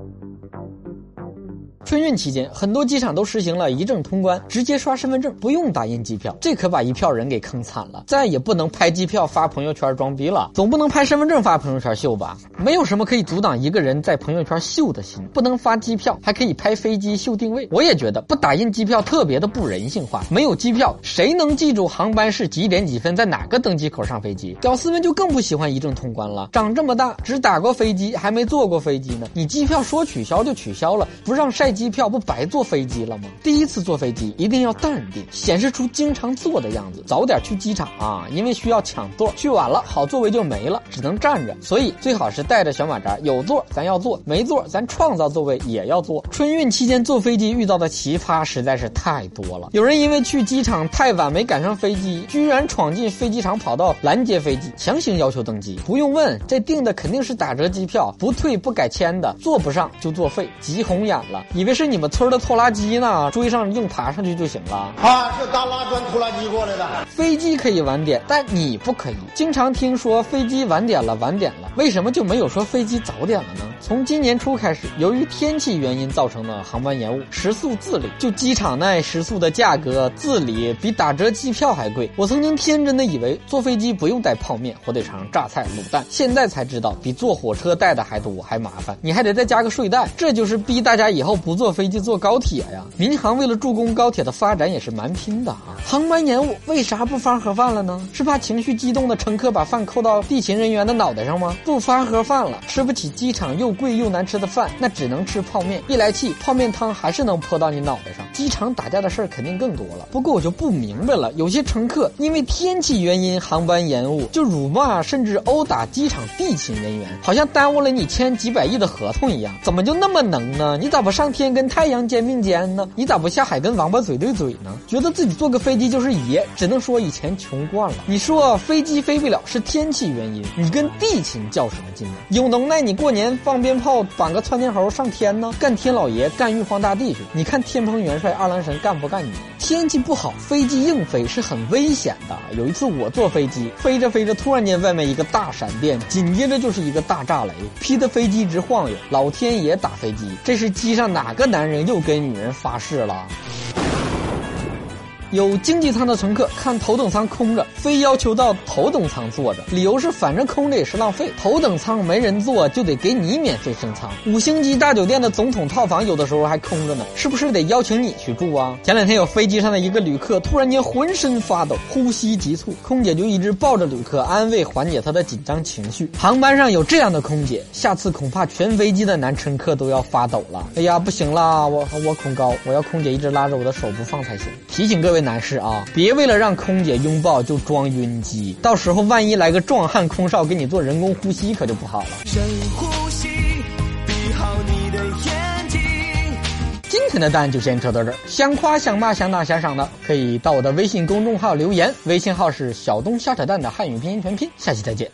Thank you. 春运期间，很多机场都实行了一证通关，直接刷身份证，不用打印机票，这可把一票人给坑惨了。再也不能拍机票发朋友圈装逼了，总不能拍身份证发朋友圈秀吧？没有什么可以阻挡一个人在朋友圈秀的心，不能发机票，还可以拍飞机秀定位。我也觉得不打印机票特别的不人性化，没有机票，谁能记住航班是几点几分，在哪个登机口上飞机？屌丝们就更不喜欢一证通关了。长这么大只打过飞机，还没坐过飞机呢，你机票说取消就取消了，不让晒机。机票不白坐飞机了吗？第一次坐飞机一定要淡定，显示出经常坐的样子。早点去机场啊，因为需要抢座，去晚了好座位就没了，只能站着。所以最好是带着小马扎，有座咱要坐，没座咱创造座位也要坐。春运期间坐飞机遇到的奇葩实在是太多了。有人因为去机场太晚没赶上飞机，居然闯进飞机场跑道拦截飞机，强行要求登机。不用问，这订的肯定是打折机票，不退不改签的，坐不上就作废，急红眼了，以为。是你们村的拖拉机呢，追上硬爬上去就行了。啊，是大拉砖拖拉机过来的。飞机可以晚点，但你不可以。经常听说飞机晚点了，晚点了，为什么就没有说飞机早点了呢？从今年初开始，由于天气原因造成的航班延误，食宿自理。就机场内食宿的价格自理比打折机票还贵。我曾经天真的以为坐飞机不用带泡面、火腿肠、榨菜、卤蛋，现在才知道比坐火车带的还多还麻烦，你还得再加个睡袋。这就是逼大家以后不。坐飞机坐高铁呀，民航为了助攻高铁的发展也是蛮拼的啊。航班延误为啥不发盒饭了呢？是怕情绪激动的乘客把饭扣到地勤人员的脑袋上吗？不发盒饭了，吃不起机场又又贵又难吃的饭，那只能吃泡面。一来气，泡面汤还是能泼到你脑袋上。机场打架的事儿肯定更多了。不过我就不明白了，有些乘客因为天气原因航班延误，就辱骂甚至殴打机场地勤人员，好像耽误了你签几百亿的合同一样。怎么就那么能呢？你咋不上天？跟太阳肩并肩呢？你咋不下海跟王八嘴对嘴呢？觉得自己坐个飞机就是爷，只能说以前穷惯了。你说飞机飞不了是天气原因，你跟地勤较什么劲呢？有能耐你过年放鞭炮，绑个窜天猴上天呢？干天老爷，干玉皇大帝去！你看天蓬元帅二郎神干不干你？天气不好，飞机硬飞是很危险的。有一次我坐飞机，飞着飞着，突然间外面一个大闪电，紧接着就是一个大炸雷，劈得飞机直晃悠。老天爷打飞机，这是机上哪个？男人又跟女人发誓了。有经济舱的乘客看头等舱空着，非要求到头等舱坐着，理由是反正空着也是浪费，头等舱没人坐就得给你免费升舱。五星级大酒店的总统套房有的时候还空着呢，是不是得邀请你去住啊？前两天有飞机上的一个旅客突然间浑身发抖，呼吸急促，空姐就一直抱着旅客安慰缓解他的紧张情绪。航班上有这样的空姐，下次恐怕全飞机的男乘客都要发抖了。哎呀，不行啦，我我恐高，我要空姐一直拉着我的手不放才行。提醒各位位。男士啊，别为了让空姐拥抱就装晕机，到时候万一来个壮汉空少给你做人工呼吸，可就不好了。深呼吸，闭好你的眼睛。今天的蛋就先扯到这儿，想夸想骂想打想赏的，可以到我的微信公众号留言，微信号是小东瞎扯蛋的汉语拼音全拼，下期再见。